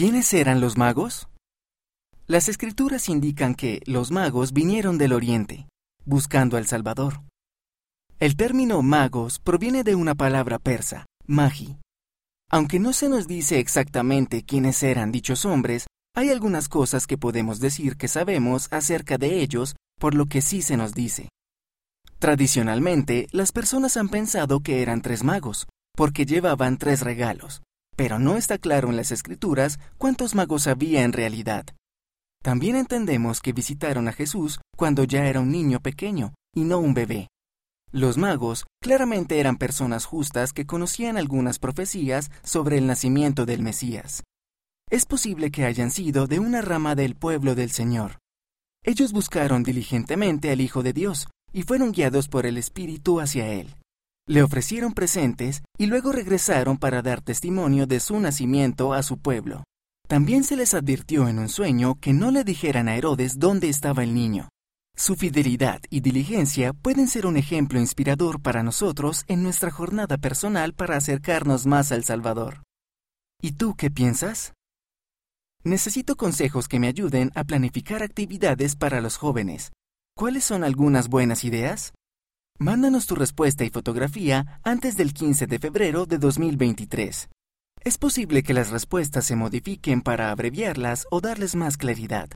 ¿Quiénes eran los magos? Las escrituras indican que los magos vinieron del oriente, buscando al Salvador. El término magos proviene de una palabra persa, magi. Aunque no se nos dice exactamente quiénes eran dichos hombres, hay algunas cosas que podemos decir que sabemos acerca de ellos, por lo que sí se nos dice. Tradicionalmente, las personas han pensado que eran tres magos, porque llevaban tres regalos, pero no está claro en las escrituras cuántos magos había en realidad. También entendemos que visitaron a Jesús cuando ya era un niño pequeño, y no un bebé. Los magos claramente eran personas justas que conocían algunas profecías sobre el nacimiento del Mesías. Es posible que hayan sido de una rama del pueblo del Señor. Ellos buscaron diligentemente al Hijo de Dios y fueron guiados por el Espíritu hacia Él. Le ofrecieron presentes y luego regresaron para dar testimonio de su nacimiento a su pueblo. También se les advirtió en un sueño que no le dijeran a Herodes dónde estaba el niño. Su fidelidad y diligencia pueden ser un ejemplo inspirador para nosotros en nuestra jornada personal para acercarnos más al Salvador. ¿Y tú qué piensas? Necesito consejos que me ayuden a planificar actividades para los jóvenes. ¿Cuáles son algunas buenas ideas? Mándanos tu respuesta y fotografía antes del 15 de febrero de 2023. Es posible que las respuestas se modifiquen para abreviarlas o darles más claridad.